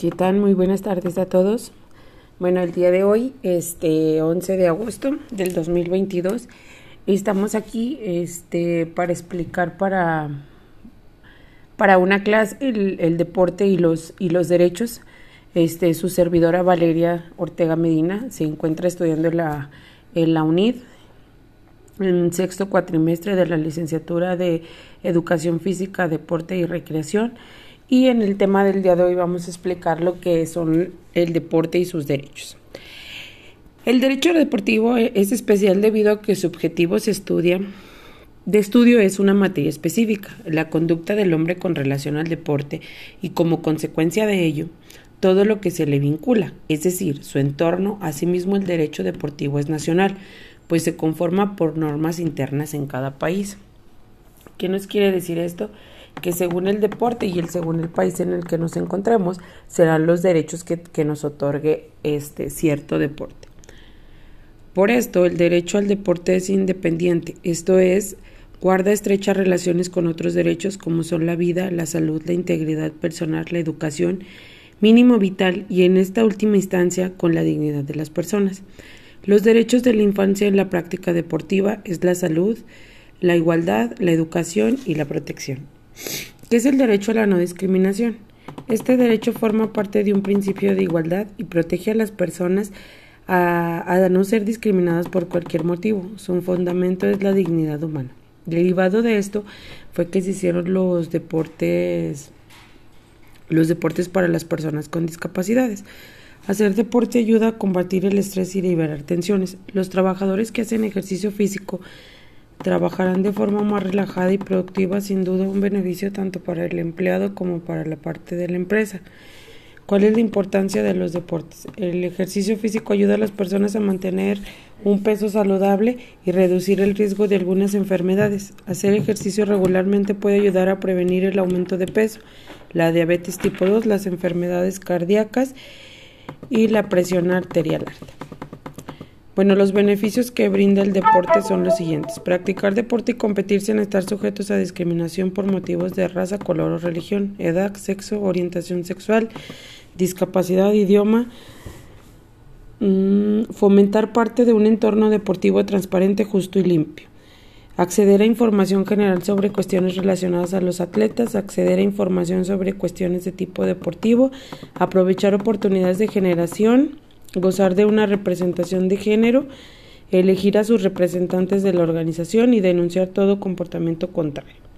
¿Qué tal? Muy buenas tardes a todos. Bueno, el día de hoy, este 11 de agosto del 2022, estamos aquí este, para explicar para, para una clase el, deporte y los, y los derechos. Este, su servidora Valeria Ortega Medina se encuentra estudiando en la, en la UNID en sexto cuatrimestre de la licenciatura de Educación Física, Deporte y Recreación y en el tema del día de hoy vamos a explicar lo que son el deporte y sus derechos. El derecho deportivo es especial debido a que su objetivo se estudia de estudio es una materia específica, la conducta del hombre con relación al deporte y como consecuencia de ello, todo lo que se le vincula, es decir, su entorno, asimismo el derecho deportivo es nacional, pues se conforma por normas internas en cada país. ¿Qué nos quiere decir esto? Que según el deporte y el según el país en el que nos encontremos serán los derechos que, que nos otorgue este cierto deporte. Por esto, el derecho al deporte es independiente, esto es, guarda estrechas relaciones con otros derechos como son la vida, la salud, la integridad personal, la educación, mínimo vital y en esta última instancia con la dignidad de las personas. Los derechos de la infancia en la práctica deportiva es la salud, la igualdad, la educación y la protección. ¿Qué es el derecho a la no discriminación? Este derecho forma parte de un principio de igualdad y protege a las personas a, no ser discriminadas por cualquier motivo. Su fundamento es la dignidad humana. Derivado de esto fue que se hicieron los deportes los deportes para las personas con discapacidades. Hacer deporte ayuda a combatir el estrés y liberar tensiones. Los trabajadores que hacen ejercicio físico trabajarán de forma más relajada y productiva, sin duda un beneficio tanto para el empleado como para la parte de la empresa. ¿Cuál es la importancia de los deportes? El ejercicio físico ayuda a las personas a mantener un peso saludable y reducir el riesgo de algunas enfermedades. Hacer ejercicio regularmente puede ayudar a prevenir el aumento de peso, la diabetes tipo 2, las enfermedades cardíacas y la presión arterial alta. Bueno, los beneficios que brinda el deporte son los siguientes. Practicar deporte y competir sin estar sujetos a discriminación por motivos de raza, color o religión, edad, sexo, orientación sexual, discapacidad, idioma. Mm, fomentar parte de un entorno deportivo transparente, justo y limpio. Acceder a información general sobre cuestiones relacionadas a los atletas, acceder a información sobre cuestiones de tipo deportivo, aprovechar oportunidades de generación, gozar de una representación de género, elegir a sus representantes de la organización y denunciar todo comportamiento contrario.